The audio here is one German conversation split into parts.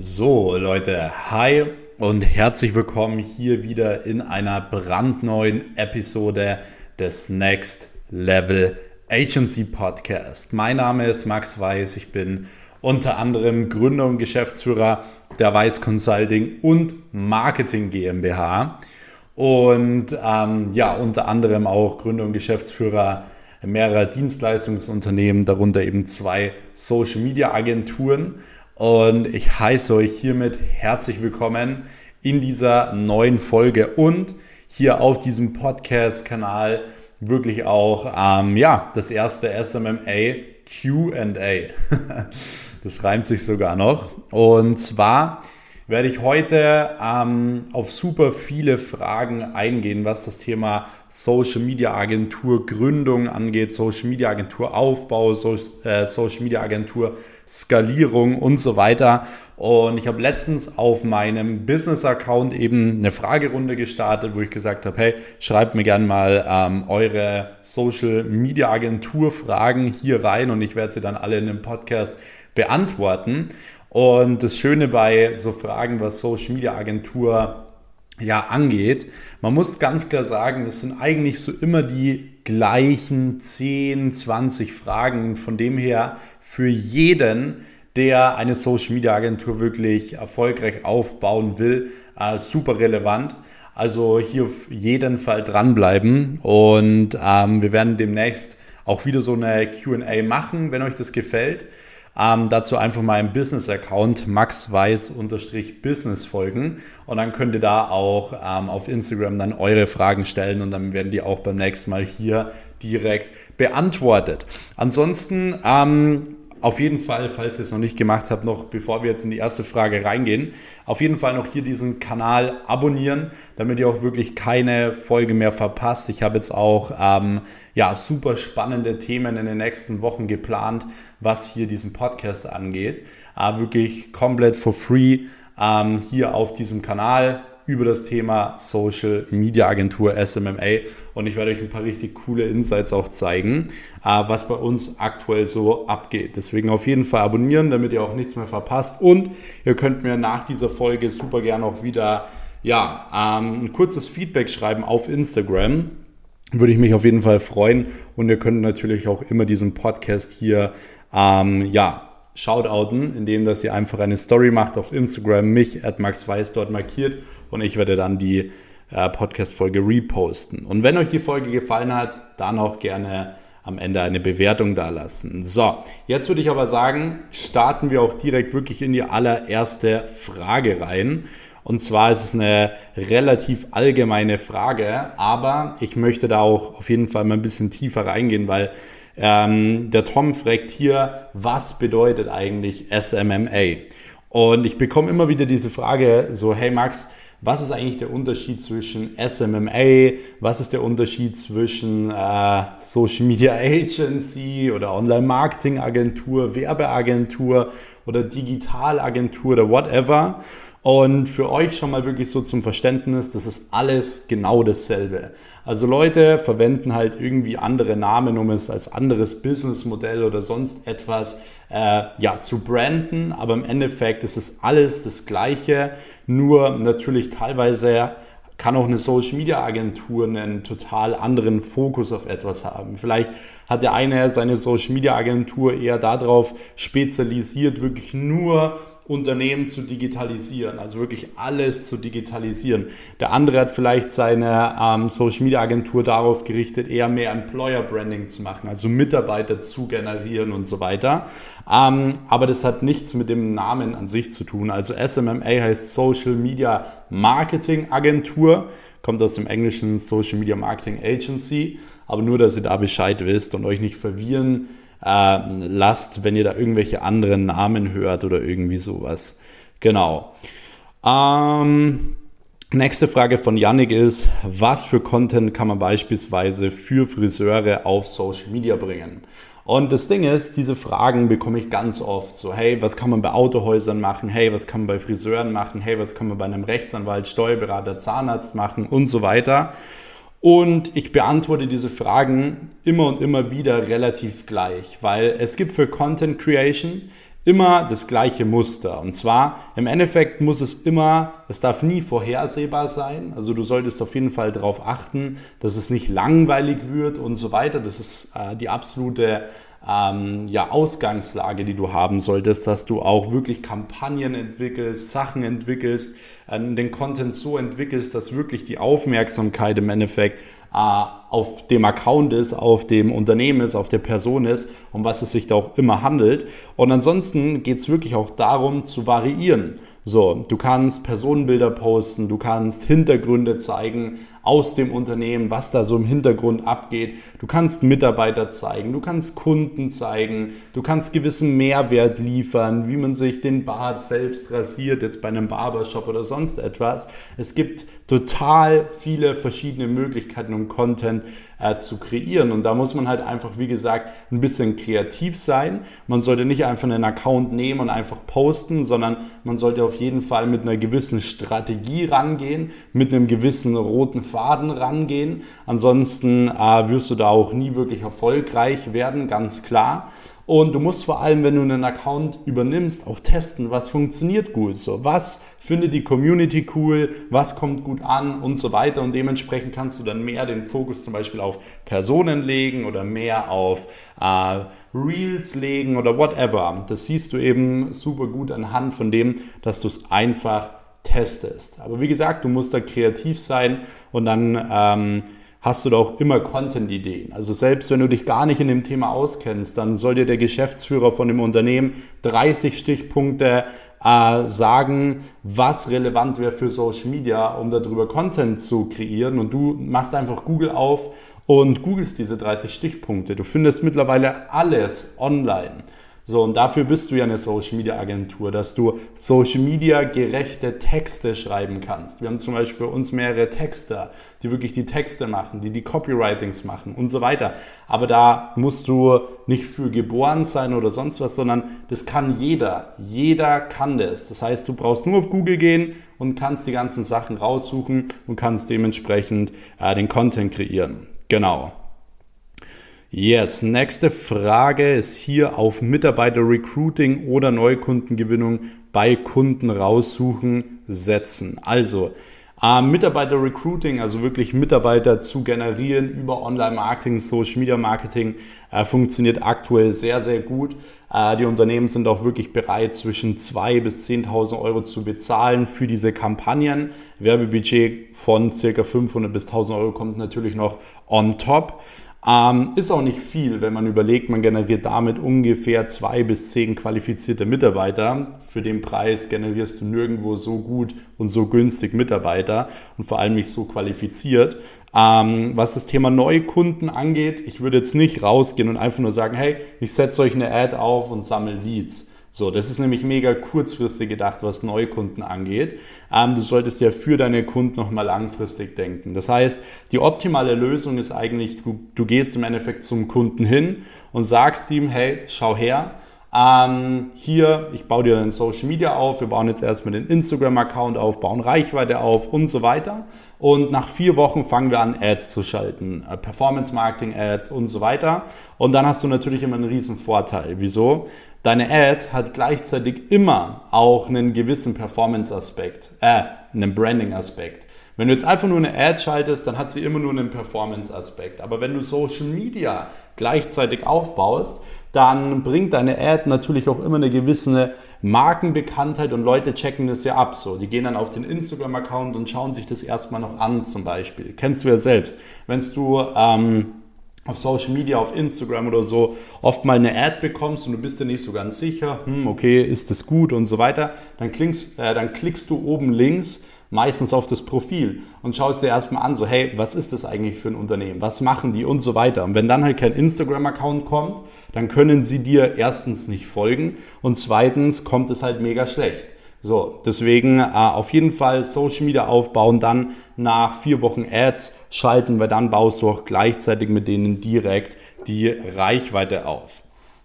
So, Leute, hi und herzlich willkommen hier wieder in einer brandneuen Episode des Next Level Agency Podcast. Mein Name ist Max Weiß, ich bin unter anderem Gründer und Geschäftsführer der Weiß Consulting und Marketing GmbH und ähm, ja, unter anderem auch Gründer und Geschäftsführer mehrerer Dienstleistungsunternehmen, darunter eben zwei Social Media Agenturen und ich heiße euch hiermit herzlich willkommen in dieser neuen Folge und hier auf diesem Podcast-Kanal wirklich auch ähm, ja, das erste SMMA QA. das reimt sich sogar noch. Und zwar werde ich heute ähm, auf super viele Fragen eingehen, was das Thema Social Media Agentur Gründung angeht, Social Media Agentur Aufbau, so, äh, Social Media Agentur Skalierung und so weiter. Und ich habe letztens auf meinem Business-Account eben eine Fragerunde gestartet, wo ich gesagt habe, hey, schreibt mir gerne mal ähm, eure Social Media Agentur Fragen hier rein und ich werde sie dann alle in dem Podcast beantworten. Und das Schöne bei so Fragen, was Social Media Agentur ja angeht, man muss ganz klar sagen, es sind eigentlich so immer die gleichen 10, 20 Fragen. Von dem her für jeden, der eine Social Media Agentur wirklich erfolgreich aufbauen will, äh, super relevant. Also hier auf jeden Fall dranbleiben und ähm, wir werden demnächst auch wieder so eine QA machen, wenn euch das gefällt. Ähm, dazu einfach mal im Business-Account maxweiß-business folgen und dann könnt ihr da auch ähm, auf Instagram dann eure Fragen stellen und dann werden die auch beim nächsten Mal hier direkt beantwortet. Ansonsten ähm, auf jeden Fall, falls ihr es noch nicht gemacht habt, noch bevor wir jetzt in die erste Frage reingehen, auf jeden Fall noch hier diesen Kanal abonnieren, damit ihr auch wirklich keine Folge mehr verpasst. Ich habe jetzt auch ähm, ja, super spannende Themen in den nächsten Wochen geplant, was hier diesen Podcast angeht. Äh, wirklich komplett for free ähm, hier auf diesem Kanal über das Thema Social Media Agentur SMMA und ich werde euch ein paar richtig coole Insights auch zeigen, äh, was bei uns aktuell so abgeht. Deswegen auf jeden Fall abonnieren, damit ihr auch nichts mehr verpasst und ihr könnt mir nach dieser Folge super gerne auch wieder ja, ähm, ein kurzes Feedback schreiben auf Instagram. Würde ich mich auf jeden Fall freuen und ihr könnt natürlich auch immer diesen Podcast hier ähm, ja, shoutouten, indem dass ihr einfach eine Story macht auf Instagram, mich at Max Weiß dort markiert und ich werde dann die äh, Podcast-Folge reposten. Und wenn euch die Folge gefallen hat, dann auch gerne am Ende eine Bewertung da lassen. So, jetzt würde ich aber sagen, starten wir auch direkt wirklich in die allererste Frage rein. Und zwar ist es eine relativ allgemeine Frage, aber ich möchte da auch auf jeden Fall mal ein bisschen tiefer reingehen, weil ähm, der Tom fragt hier, was bedeutet eigentlich SMMA? Und ich bekomme immer wieder diese Frage, so, hey Max, was ist eigentlich der Unterschied zwischen SMMA, was ist der Unterschied zwischen äh, Social Media Agency oder Online Marketing Agentur, Werbeagentur oder Digitalagentur oder whatever. Und für euch schon mal wirklich so zum Verständnis, das ist alles genau dasselbe. Also Leute verwenden halt irgendwie andere Namen, um es als anderes Businessmodell oder sonst etwas äh, ja, zu branden. Aber im Endeffekt ist es alles das Gleiche, nur natürlich teilweise kann auch eine Social Media Agentur einen total anderen Fokus auf etwas haben. Vielleicht hat der eine seine Social Media Agentur eher darauf spezialisiert, wirklich nur Unternehmen zu digitalisieren, also wirklich alles zu digitalisieren. Der andere hat vielleicht seine ähm, Social Media Agentur darauf gerichtet, eher mehr Employer Branding zu machen, also Mitarbeiter zu generieren und so weiter. Ähm, aber das hat nichts mit dem Namen an sich zu tun. Also SMMA heißt Social Media Marketing Agentur, kommt aus dem englischen Social Media Marketing Agency. Aber nur, dass ihr da Bescheid wisst und euch nicht verwirren äh, lasst, wenn ihr da irgendwelche anderen Namen hört oder irgendwie sowas. Genau. Ähm, nächste Frage von Yannick ist, was für Content kann man beispielsweise für Friseure auf Social Media bringen? Und das Ding ist, diese Fragen bekomme ich ganz oft. So, hey, was kann man bei Autohäusern machen? Hey, was kann man bei Friseuren machen? Hey, was kann man bei einem Rechtsanwalt, Steuerberater, Zahnarzt machen und so weiter. Und ich beantworte diese Fragen immer und immer wieder relativ gleich, weil es gibt für Content Creation immer das gleiche Muster. Und zwar, im Endeffekt muss es immer, es darf nie vorhersehbar sein. Also du solltest auf jeden Fall darauf achten, dass es nicht langweilig wird und so weiter. Das ist äh, die absolute ähm, ja, Ausgangslage, die du haben solltest, dass du auch wirklich Kampagnen entwickelst, Sachen entwickelst, äh, den Content so entwickelst, dass wirklich die Aufmerksamkeit im Endeffekt äh, auf dem Account ist, auf dem Unternehmen ist, auf der Person ist, um was es sich da auch immer handelt. Und ansonsten geht es wirklich auch darum zu variieren. So, du kannst Personenbilder posten, du kannst Hintergründe zeigen aus dem Unternehmen, was da so im Hintergrund abgeht. Du kannst Mitarbeiter zeigen, du kannst Kunden zeigen, du kannst gewissen Mehrwert liefern, wie man sich den Bart selbst rasiert, jetzt bei einem Barbershop oder sonst etwas. Es gibt total viele verschiedene Möglichkeiten, um Content äh, zu kreieren. Und da muss man halt einfach, wie gesagt, ein bisschen kreativ sein. Man sollte nicht einfach einen Account nehmen und einfach posten, sondern man sollte auf jeden Fall mit einer gewissen Strategie rangehen, mit einem gewissen roten Faden rangehen. Ansonsten äh, wirst du da auch nie wirklich erfolgreich werden, ganz klar. Und du musst vor allem, wenn du einen Account übernimmst, auch testen, was funktioniert gut. So, was findet die Community cool, was kommt gut an und so weiter. Und dementsprechend kannst du dann mehr den Fokus zum Beispiel auf Personen legen oder mehr auf äh, Reels legen oder whatever. Das siehst du eben super gut anhand von dem, dass du es einfach testest. Aber wie gesagt, du musst da kreativ sein und dann ähm, hast du da auch immer Content-Ideen. Also selbst wenn du dich gar nicht in dem Thema auskennst, dann soll dir der Geschäftsführer von dem Unternehmen 30 Stichpunkte äh, sagen, was relevant wäre für Social Media, um darüber Content zu kreieren. Und du machst einfach Google auf und googelst diese 30 Stichpunkte. Du findest mittlerweile alles online. So, und dafür bist du ja eine Social Media Agentur, dass du Social Media gerechte Texte schreiben kannst. Wir haben zum Beispiel bei uns mehrere Texter, die wirklich die Texte machen, die die Copywritings machen und so weiter. Aber da musst du nicht für geboren sein oder sonst was, sondern das kann jeder. Jeder kann das. Das heißt, du brauchst nur auf Google gehen und kannst die ganzen Sachen raussuchen und kannst dementsprechend äh, den Content kreieren. Genau. Yes, nächste Frage ist hier auf Mitarbeiter-Recruiting oder Neukundengewinnung bei Kunden raussuchen setzen. Also äh, Mitarbeiter-Recruiting, also wirklich Mitarbeiter zu generieren über Online-Marketing, Social-Media-Marketing, äh, funktioniert aktuell sehr, sehr gut. Äh, die Unternehmen sind auch wirklich bereit, zwischen 2.000 bis 10.000 Euro zu bezahlen für diese Kampagnen. Werbebudget von circa 500 bis 1.000 Euro kommt natürlich noch on top. Ähm, ist auch nicht viel, wenn man überlegt, man generiert damit ungefähr zwei bis zehn qualifizierte Mitarbeiter. Für den Preis generierst du nirgendwo so gut und so günstig Mitarbeiter und vor allem nicht so qualifiziert. Ähm, was das Thema Neukunden angeht, ich würde jetzt nicht rausgehen und einfach nur sagen, hey, ich setze euch eine Ad auf und sammle Leads. So, das ist nämlich mega kurzfristig gedacht, was Neukunden angeht. Ähm, du solltest ja für deine Kunden nochmal langfristig denken. Das heißt, die optimale Lösung ist eigentlich, du, du gehst im Endeffekt zum Kunden hin und sagst ihm, hey, schau her, ähm, hier, ich baue dir dann Social Media auf, wir bauen jetzt erstmal den Instagram-Account auf, bauen Reichweite auf und so weiter. Und nach vier Wochen fangen wir an, Ads zu schalten, äh, Performance-Marketing-Ads und so weiter. Und dann hast du natürlich immer einen riesen Vorteil. Wieso? Deine Ad hat gleichzeitig immer auch einen gewissen Performance-Aspekt, äh, einen Branding-Aspekt. Wenn du jetzt einfach nur eine Ad schaltest, dann hat sie immer nur einen Performance-Aspekt. Aber wenn du Social Media gleichzeitig aufbaust, dann bringt deine Ad natürlich auch immer eine gewisse Markenbekanntheit und Leute checken das ja ab. So, die gehen dann auf den Instagram-Account und schauen sich das erstmal noch an, zum Beispiel. Kennst du ja selbst. Wenn du ähm, auf Social Media, auf Instagram oder so oft mal eine Ad bekommst und du bist dir nicht so ganz sicher, hm, okay, ist das gut und so weiter, dann, klickst, äh, dann klickst du oben links meistens auf das Profil und schaust dir erstmal an, so hey, was ist das eigentlich für ein Unternehmen? Was machen die und so weiter. Und wenn dann halt kein Instagram-Account kommt, dann können sie dir erstens nicht folgen und zweitens kommt es halt mega schlecht. So, deswegen äh, auf jeden Fall Social Media aufbauen, dann nach vier Wochen Ads schalten, weil dann baust du auch gleichzeitig mit denen direkt die Reichweite auf.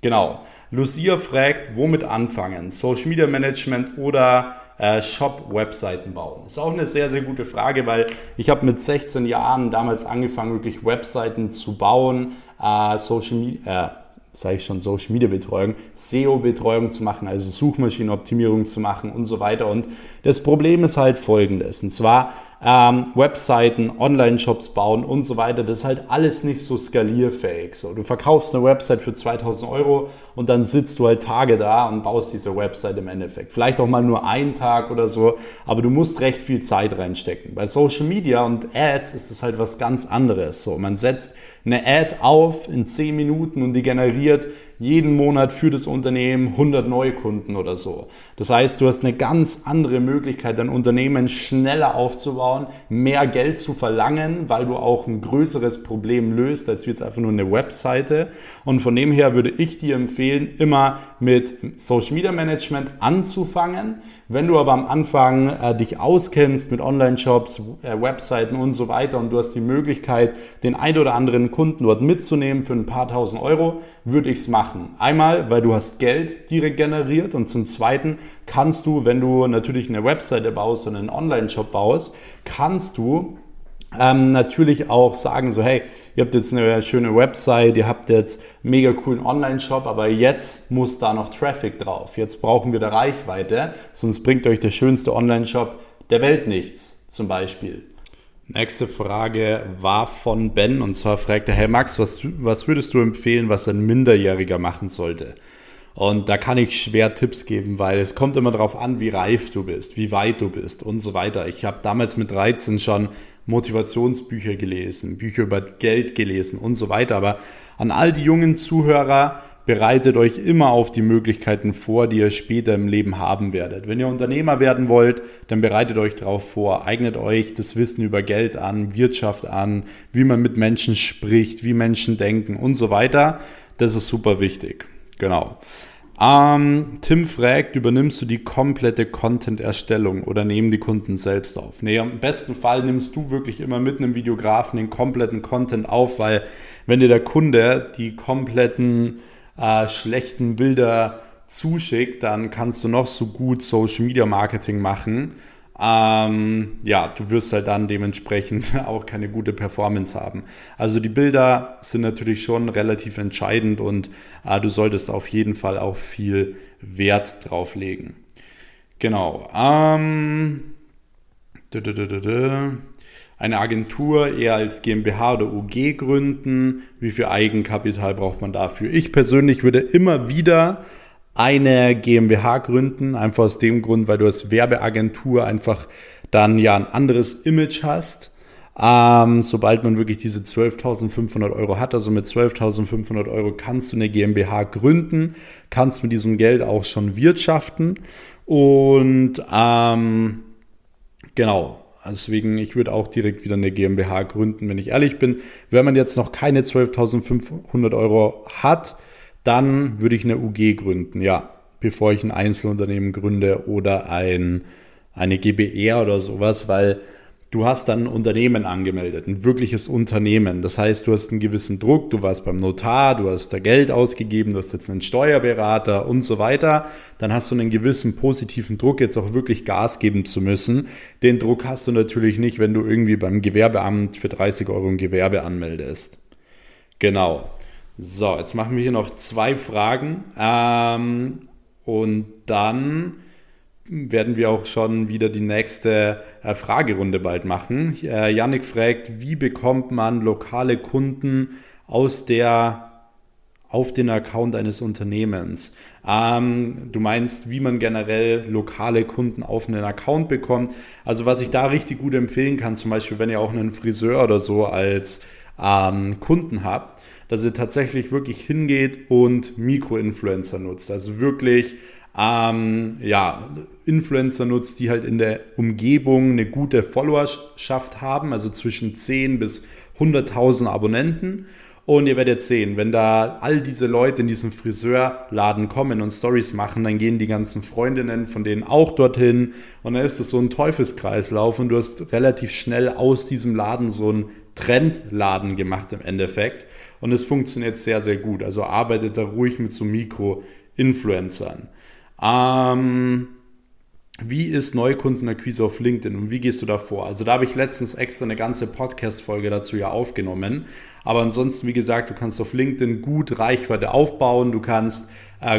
Genau. Lucia fragt, womit anfangen? Social Media Management oder äh, Shop-Webseiten bauen? Ist auch eine sehr, sehr gute Frage, weil ich habe mit 16 Jahren damals angefangen, wirklich Webseiten zu bauen, äh, Social Media, äh, sage ich schon, Social Media Betreuung, SEO-Betreuung zu machen, also Suchmaschinenoptimierung zu machen und so weiter. Und das Problem ist halt folgendes. Und zwar ähm, Webseiten, Online-Shops bauen und so weiter. Das ist halt alles nicht so skalierfähig. So, du verkaufst eine Website für 2000 Euro und dann sitzt du halt Tage da und baust diese Website im Endeffekt. Vielleicht auch mal nur einen Tag oder so, aber du musst recht viel Zeit reinstecken. Bei Social Media und Ads ist es halt was ganz anderes. So, man setzt eine Ad auf in 10 Minuten und die generiert jeden Monat für das Unternehmen 100 Neukunden oder so. Das heißt, du hast eine ganz andere Möglichkeit, dein Unternehmen schneller aufzubauen, mehr Geld zu verlangen, weil du auch ein größeres Problem löst, als jetzt einfach nur eine Webseite. Und von dem her würde ich dir empfehlen, immer mit Social Media Management anzufangen. Wenn du aber am Anfang äh, dich auskennst mit Online-Shops, äh, Webseiten und so weiter und du hast die Möglichkeit, den ein oder anderen Kunden dort mitzunehmen für ein paar tausend Euro, würde ich es machen. Einmal, weil du hast Geld direkt generiert und zum Zweiten kannst du, wenn du natürlich eine Webseite baust und einen Online-Shop baust, kannst du ähm, natürlich auch sagen so, hey, ihr habt jetzt eine schöne Website, ihr habt jetzt mega coolen Online-Shop, aber jetzt muss da noch Traffic drauf. Jetzt brauchen wir da Reichweite, sonst bringt euch der schönste Online-Shop der Welt nichts, zum Beispiel. Nächste Frage war von Ben und zwar fragte, hey Max, was, was würdest du empfehlen, was ein Minderjähriger machen sollte? Und da kann ich schwer Tipps geben, weil es kommt immer darauf an, wie reif du bist, wie weit du bist und so weiter. Ich habe damals mit 13 schon Motivationsbücher gelesen, Bücher über Geld gelesen und so weiter. Aber an all die jungen Zuhörer, bereitet euch immer auf die Möglichkeiten vor, die ihr später im Leben haben werdet. Wenn ihr Unternehmer werden wollt, dann bereitet euch darauf vor, eignet euch das Wissen über Geld an, Wirtschaft an, wie man mit Menschen spricht, wie Menschen denken und so weiter. Das ist super wichtig. Genau. Ähm, Tim fragt, übernimmst du die komplette Content-Erstellung oder nehmen die Kunden selbst auf? Nee, im besten Fall nimmst du wirklich immer mit einem Videografen den kompletten Content auf, weil wenn dir der Kunde die kompletten äh, schlechten Bilder zuschickt, dann kannst du noch so gut Social Media Marketing machen. Ähm, ja, du wirst halt dann dementsprechend auch keine gute Performance haben. Also die Bilder sind natürlich schon relativ entscheidend und äh, du solltest auf jeden Fall auch viel Wert drauf legen. Genau. Ähm, eine Agentur eher als GmbH oder UG gründen? Wie viel Eigenkapital braucht man dafür? Ich persönlich würde immer wieder eine GmbH gründen, einfach aus dem Grund, weil du als Werbeagentur einfach dann ja ein anderes Image hast. Ähm, sobald man wirklich diese 12.500 Euro hat, also mit 12.500 Euro kannst du eine GmbH gründen, kannst mit diesem Geld auch schon wirtschaften und ähm, genau, Deswegen, ich würde auch direkt wieder eine GmbH gründen, wenn ich ehrlich bin. Wenn man jetzt noch keine 12.500 Euro hat, dann würde ich eine UG gründen, ja, bevor ich ein Einzelunternehmen gründe oder ein, eine GBR oder sowas, weil Du hast dann ein Unternehmen angemeldet, ein wirkliches Unternehmen. Das heißt, du hast einen gewissen Druck, du warst beim Notar, du hast da Geld ausgegeben, du hast jetzt einen Steuerberater und so weiter. Dann hast du einen gewissen positiven Druck, jetzt auch wirklich Gas geben zu müssen. Den Druck hast du natürlich nicht, wenn du irgendwie beim Gewerbeamt für 30 Euro ein Gewerbe anmeldest. Genau. So, jetzt machen wir hier noch zwei Fragen. Ähm, und dann werden wir auch schon wieder die nächste äh, Fragerunde bald machen. Äh, Yannick fragt, wie bekommt man lokale Kunden aus der auf den Account eines Unternehmens. Ähm, du meinst, wie man generell lokale Kunden auf einen Account bekommt. Also was ich da richtig gut empfehlen kann, zum Beispiel, wenn ihr auch einen Friseur oder so als ähm, Kunden habt, dass ihr tatsächlich wirklich hingeht und Mikroinfluencer nutzt. Also wirklich ähm, ja, Influencer nutzt, die halt in der Umgebung eine gute Followerschaft haben, also zwischen 10 bis 100.000 Abonnenten. Und ihr werdet sehen, wenn da all diese Leute in diesen Friseurladen kommen und Stories machen, dann gehen die ganzen Freundinnen von denen auch dorthin. Und dann ist es so ein Teufelskreislauf und du hast relativ schnell aus diesem Laden so einen Trendladen gemacht im Endeffekt. Und es funktioniert sehr, sehr gut. Also arbeitet da ruhig mit so Mikro-Influencern. Ähm, wie ist Neukundenakquise auf LinkedIn und wie gehst du da vor? Also da habe ich letztens extra eine ganze Podcast-Folge dazu ja aufgenommen. Aber ansonsten, wie gesagt, du kannst auf LinkedIn gut Reichweite aufbauen, du kannst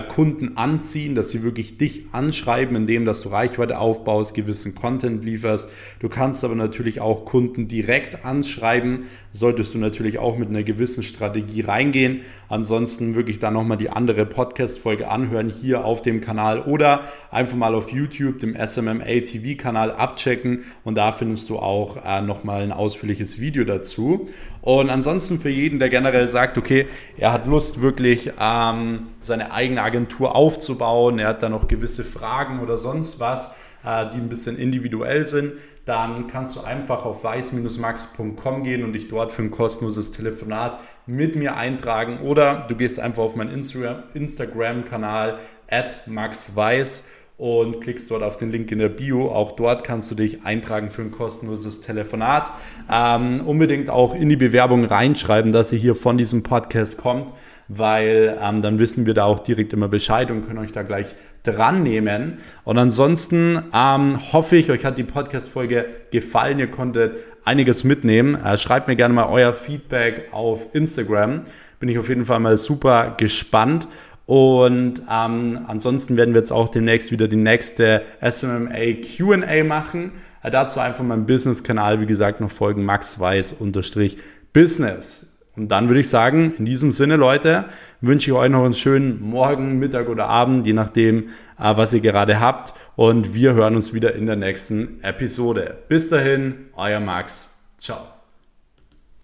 Kunden anziehen, dass sie wirklich dich anschreiben, indem dass du Reichweite aufbaust, gewissen Content lieferst. Du kannst aber natürlich auch Kunden direkt anschreiben, solltest du natürlich auch mit einer gewissen Strategie reingehen. Ansonsten wirklich dann nochmal die andere Podcast-Folge anhören hier auf dem Kanal oder einfach mal auf YouTube, dem SMMA TV-Kanal abchecken und da findest du auch äh, nochmal ein ausführliches Video dazu. Und ansonsten für jeden, der generell sagt, okay, er hat Lust wirklich ähm, seine eigene Agentur aufzubauen, er hat da noch gewisse Fragen oder sonst was, äh, die ein bisschen individuell sind, dann kannst du einfach auf weiß-max.com gehen und dich dort für ein kostenloses Telefonat mit mir eintragen. Oder du gehst einfach auf meinen Instagram-Kanal at maxweiss und klickst dort auf den Link in der Bio. Auch dort kannst du dich eintragen für ein kostenloses Telefonat. Ähm, unbedingt auch in die Bewerbung reinschreiben, dass ihr hier von diesem Podcast kommt, weil ähm, dann wissen wir da auch direkt immer Bescheid und können euch da gleich dran nehmen. Und ansonsten ähm, hoffe ich, euch hat die Podcast-Folge gefallen. Ihr konntet einiges mitnehmen. Äh, schreibt mir gerne mal euer Feedback auf Instagram. Bin ich auf jeden Fall mal super gespannt. Und ähm, ansonsten werden wir jetzt auch demnächst wieder die nächste SMMA QA machen. Äh, dazu einfach meinem Business-Kanal, wie gesagt, noch folgen maxweiss-business. Und dann würde ich sagen, in diesem Sinne, Leute, wünsche ich euch noch einen schönen Morgen, Mittag oder Abend, je nachdem, äh, was ihr gerade habt. Und wir hören uns wieder in der nächsten Episode. Bis dahin, euer Max. Ciao.